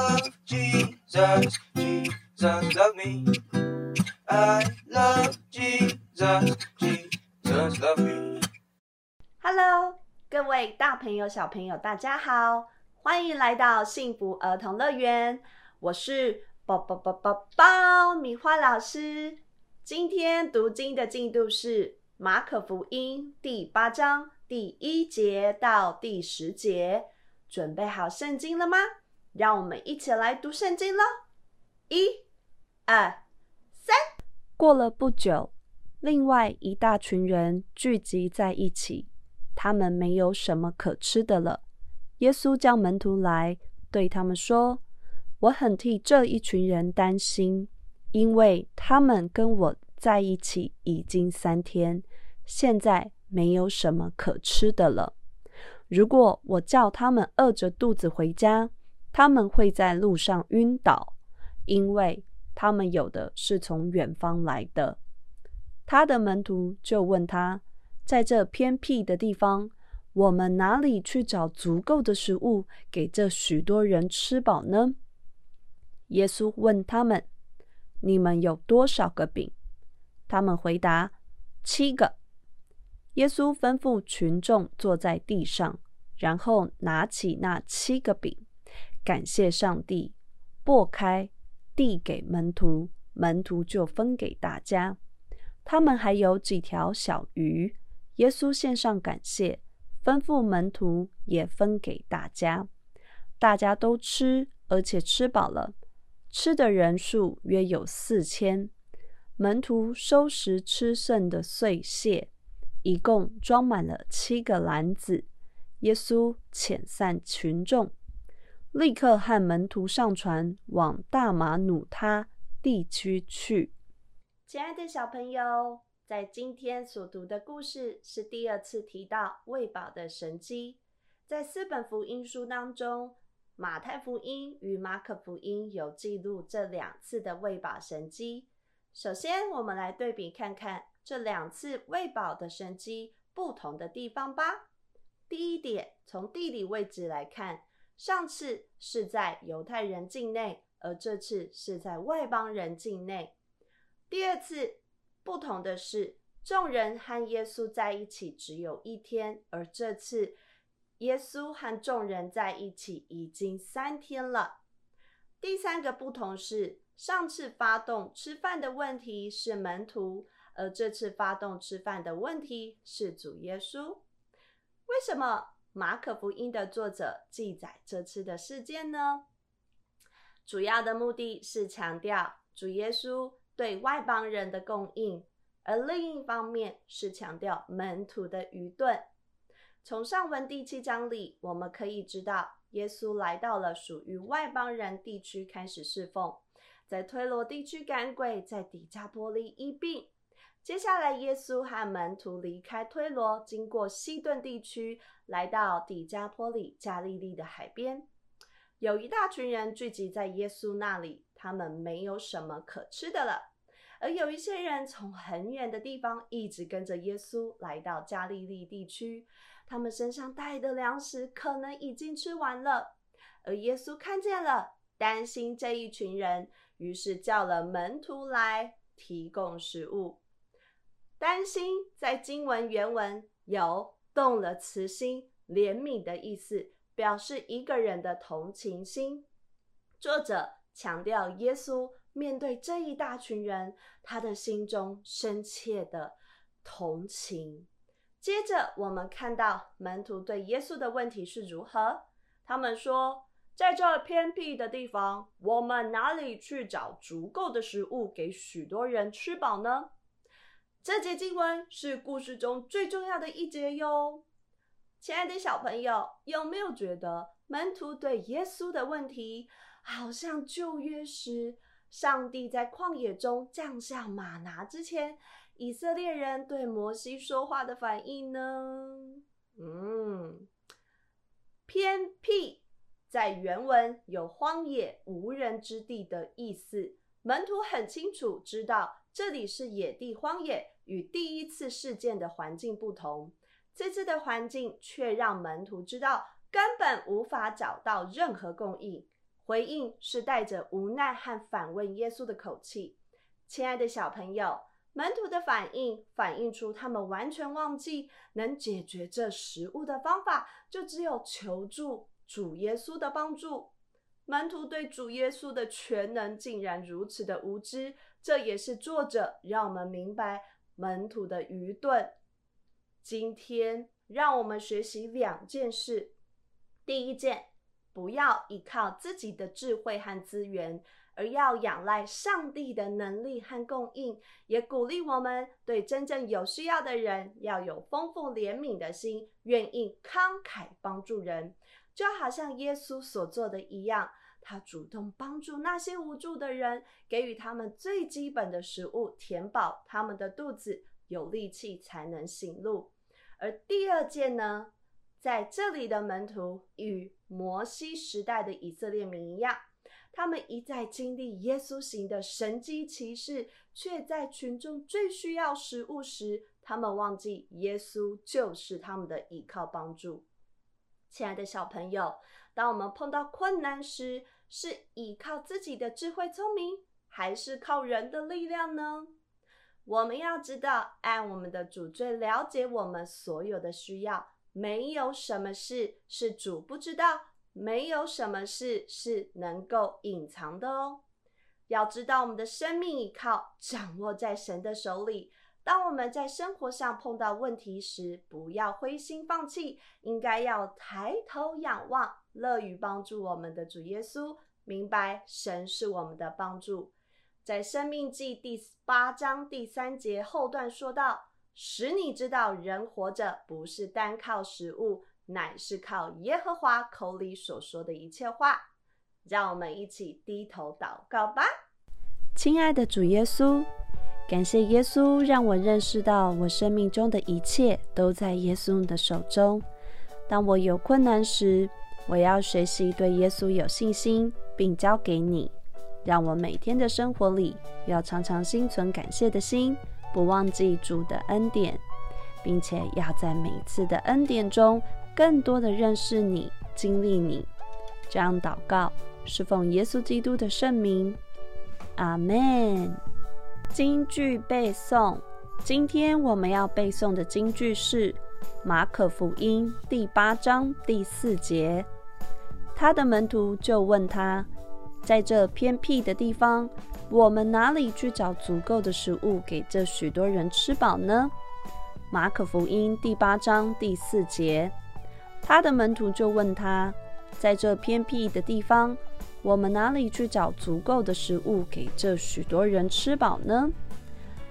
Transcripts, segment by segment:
love Jesus, Jesus love me. I love Jesus, Jesus love me. Hello，各位大朋友、小朋友，大家好，欢迎来到幸福儿童乐园。我是宝宝宝宝爆米花老师。今天读经的进度是马可福音第八章第一节到第十节。准备好圣经了吗？让我们一起来读圣经喽！一、二、三。过了不久，另外一大群人聚集在一起，他们没有什么可吃的了。耶稣叫门徒来，对他们说：“我很替这一群人担心，因为他们跟我在一起已经三天，现在没有什么可吃的了。”如果我叫他们饿着肚子回家，他们会在路上晕倒，因为他们有的是从远方来的。他的门徒就问他，在这偏僻的地方，我们哪里去找足够的食物给这许多人吃饱呢？耶稣问他们：“你们有多少个饼？”他们回答：“七个。”耶稣吩咐群众坐在地上，然后拿起那七个饼，感谢上帝，擘开，递给门徒，门徒就分给大家。他们还有几条小鱼，耶稣献上感谢，吩咐门徒也分给大家。大家都吃，而且吃饱了，吃的人数约有四千。门徒收拾吃剩的碎屑。一共装满了七个篮子。耶稣遣散群众，立刻和门徒上船往大马努他地区去。亲爱的小朋友，在今天所读的故事是第二次提到喂饱的神迹。在四本福音书当中，马太福音与马可福音有记录这两次的喂饱神迹。首先，我们来对比看看。这两次喂饱的神迹不同的地方吧。第一点，从地理位置来看，上次是在犹太人境内，而这次是在外邦人境内。第二次不同的是，众人和耶稣在一起只有一天，而这次耶稣和众人在一起已经三天了。第三个不同是，上次发动吃饭的问题是门徒。而这次发动吃饭的问题是主耶稣。为什么马可福音的作者记载这次的事件呢？主要的目的是强调主耶稣对外邦人的供应，而另一方面是强调门徒的愚钝。从上文第七章里，我们可以知道，耶稣来到了属于外邦人地区开始侍奉，在推罗地区赶鬼，在底加波利医病。接下来，耶稣和门徒离开推罗，经过西顿地区，来到底加波里加利利的海边。有一大群人聚集在耶稣那里，他们没有什么可吃的了。而有一些人从很远的地方一直跟着耶稣来到加利利地区，他们身上带的粮食可能已经吃完了。而耶稣看见了，担心这一群人，于是叫了门徒来提供食物。担心在经文原文有动了慈心、怜悯的意思，表示一个人的同情心。作者强调耶稣面对这一大群人，他的心中深切的同情。接着，我们看到门徒对耶稣的问题是如何？他们说：“在这偏僻的地方，我们哪里去找足够的食物给许多人吃饱呢？”这节经文是故事中最重要的一节哟，亲爱的小朋友，有没有觉得门徒对耶稣的问题，好像旧约时上帝在旷野中降下马拿之前，以色列人对摩西说话的反应呢？嗯，偏僻在原文有荒野无人之地的意思，门徒很清楚知道。这里是野地荒野，与第一次事件的环境不同。这次的环境却让门徒知道根本无法找到任何供应。回应是带着无奈和反问耶稣的口气。亲爱的小朋友，门徒的反应反映出他们完全忘记能解决这食物的方法，就只有求助主耶稣的帮助。门徒对主耶稣的全能竟然如此的无知，这也是作者让我们明白门徒的愚钝。今天让我们学习两件事。第一件，不要依靠自己的智慧和资源，而要仰赖上帝的能力和供应。也鼓励我们对真正有需要的人要有丰富怜悯的心，愿意慷慨帮助人，就好像耶稣所做的一样。他主动帮助那些无助的人，给予他们最基本的食物，填饱他们的肚子，有力气才能行路。而第二件呢？在这里的门徒与摩西时代的以色列民一样，他们一再经历耶稣行的神迹奇事，却在群众最需要食物时，他们忘记耶稣就是他们的依靠帮助。亲爱的小朋友，当我们碰到困难时，是依靠自己的智慧聪明，还是靠人的力量呢？我们要知道，按我们的主最了解我们所有的需要。没有什么事是主不知道，没有什么事是能够隐藏的哦。要知道，我们的生命依靠掌握在神的手里。当我们在生活上碰到问题时，不要灰心放弃，应该要抬头仰望，乐于帮助我们的主耶稣。明白神是我们的帮助。在《生命记》第八章第三节后段说道。使你知道，人活着不是单靠食物，乃是靠耶和华口里所说的一切话。让我们一起低头祷告吧。亲爱的主耶稣，感谢耶稣让我认识到，我生命中的一切都在耶稣的手中。当我有困难时，我要学习对耶稣有信心，并交给你。让我每天的生活里要常常心存感谢的心。不忘记主的恩典，并且要在每次的恩典中更多的认识你、经历你。这样祷告是奉耶稣基督的圣名，阿门。京句背诵，今天我们要背诵的京句是马可福音第八章第四节。他的门徒就问他，在这偏僻的地方。我们哪里去找足够的食物给这许多人吃饱呢？马可福音第八章第四节，他的门徒就问他，在这偏僻的地方，我们哪里去找足够的食物给这许多人吃饱呢？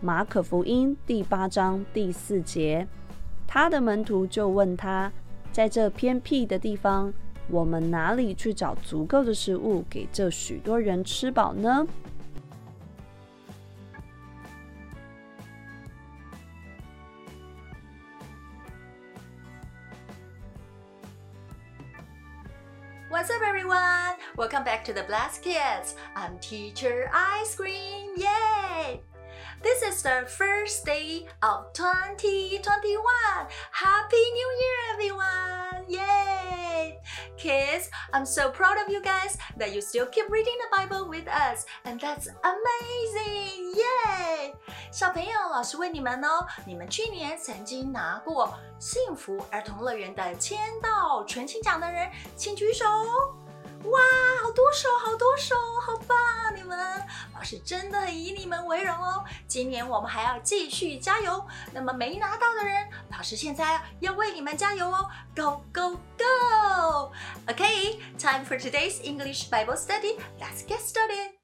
马可福音第八章第四节，他的门徒就问他，在这偏僻的地方，我们哪里去找足够的食物给这许多人吃饱呢 everyone? Welcome back to the Blast Kids. I'm Teacher Ice Cream. Yay! This is the first day of 2021. Happy New Year, everyone! Yay! Kids, I'm so proud of you guys that you still keep reading the Bible with us, and that's amazing! Yay! 小朋友，老师问你们哦，你们去年曾经拿过幸福儿童乐园的签到全勤奖的人，请举手。 哇，好多手，好多手，好棒啊！你们，老师真的很以你们为荣哦。今年我们还要继续加油。那么没拿到的人，老师现在要为你们加油哦。Go go go! Okay, time for today's English Bible study. Let's get started.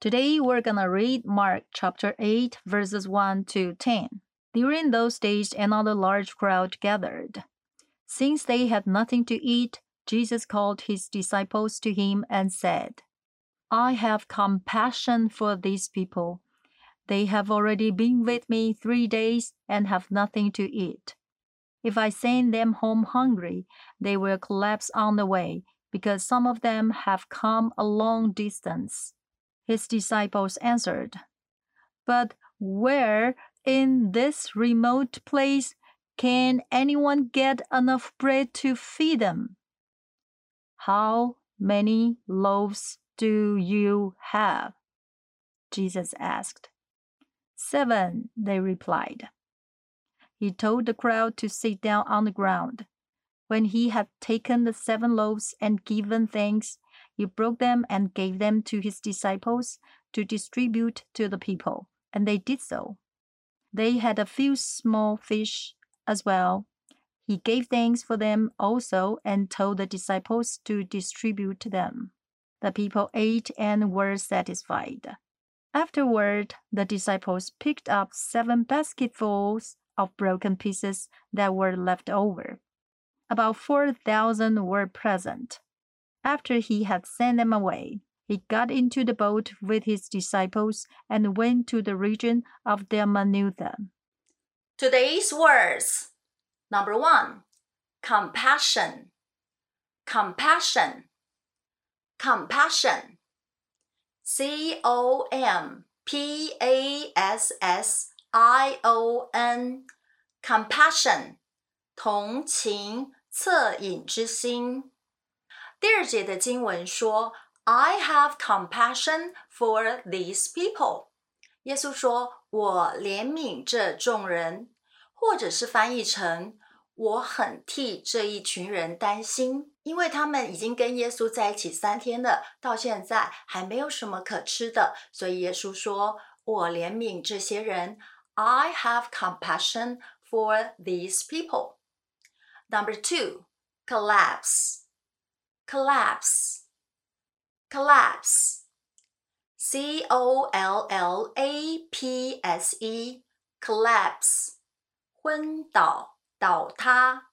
Today we're gonna read Mark chapter 8, verses 1 to 10. During those days, another large crowd gathered. Since they had nothing to eat, Jesus called his disciples to him and said, I have compassion for these people. They have already been with me three days and have nothing to eat. If I send them home hungry, they will collapse on the way because some of them have come a long distance. His disciples answered, But where in this remote place can anyone get enough bread to feed them? How many loaves do you have? Jesus asked. Seven, they replied. He told the crowd to sit down on the ground. When he had taken the seven loaves and given thanks, he broke them and gave them to his disciples to distribute to the people, and they did so. They had a few small fish as well. He gave thanks for them also and told the disciples to distribute them. The people ate and were satisfied. Afterward, the disciples picked up seven basketfuls of broken pieces that were left over. About 4,000 were present. After he had sent them away, he got into the boat with his disciples and went to the region of Dalmanutha. Today's words. Number one, compassion. Compassion. Compassion. C O M P A S S I O N. Compassion. 同情、恻隐之心。第二节的经文说：“I have compassion for these people。”耶稣说：“我怜悯这众人。” 或者是翻译成“我很替这一群人担心”，因为他们已经跟耶稣在一起三天了，到现在还没有什么可吃的，所以耶稣说：“我怜悯这些人。” I have compassion for these people. Number two, collapse. Collapse. Collapse. C O L L A P S E. Collapse. 昏倒、倒塌。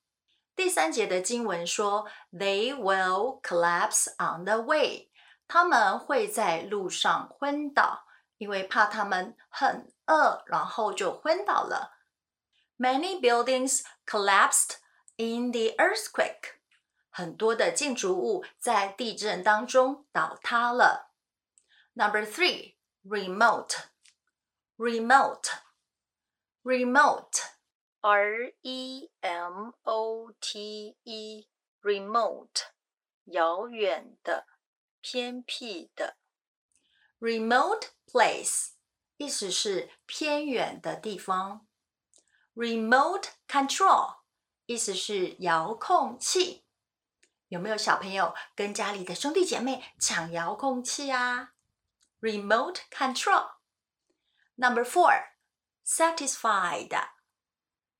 第三节的经文说：“They will collapse on the way。”他们会在路上昏倒，因为怕他们很饿，然后就昏倒了。Many buildings collapsed in the earthquake。很多的建筑物在地震当中倒塌了。Number three, remote, remote, remote, R E M O T E, remote, 遥远的、偏僻的。Remote place 意思是偏远的地方。Remote control 意思是遥控器。有没有小朋友跟家里的兄弟姐妹抢遥控器啊？Remote control. Number four,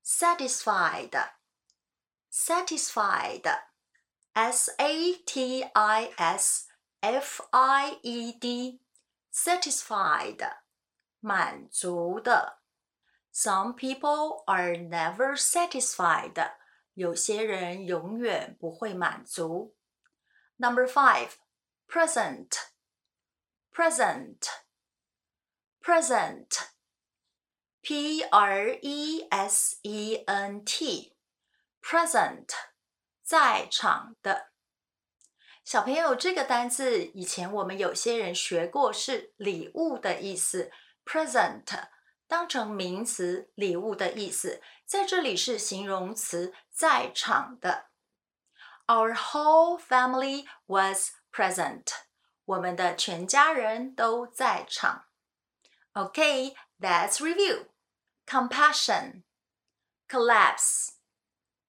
satisfied. Satisfied. Satisfied. S A T I S F I E D. Satisfied. 满足的。Some people are never satisfied. 有些人永远不会满足。Number five, present, present, present, P R E S E N T, present，在场的。小朋友，这个单词以前我们有些人学过，是礼物的意思，present。当成名词，礼物的意思，在这里是形容词，在场的。Our whole family was present。我们的全家人都在场。Okay, let's review. Compassion, collapse,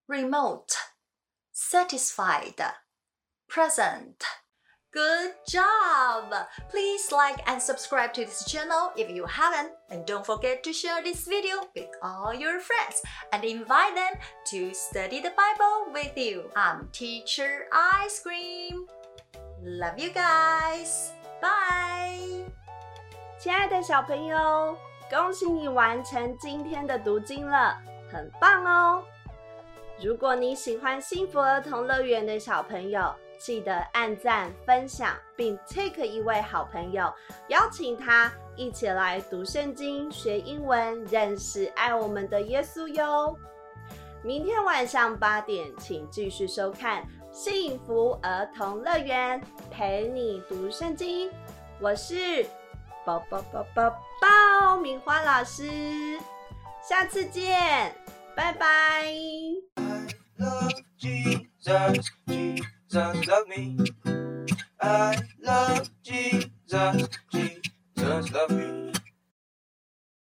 remote, satisfied, present. Good job! Please like and subscribe to this channel if you haven't. And don't forget to share this video with all your friends and invite them to study the Bible with you. I'm Teacher Ice Cream. Love you guys. Bye. 亲爱的小朋友， 恭喜你完成今天的读经了，很棒哦！如果你喜欢幸福儿童乐园的小朋友，记得按赞、分享，并 take 一位好朋友，邀请他一起来读圣经、学英文、认识爱我们的耶稣哟。明天晚上八点，请继续收看《幸福儿童乐园》，陪你读圣经。我是宝宝宝宝爆明花老师，下次见，拜拜。I love Jesus, Jesus love me. I love Jesus, Jesus love me.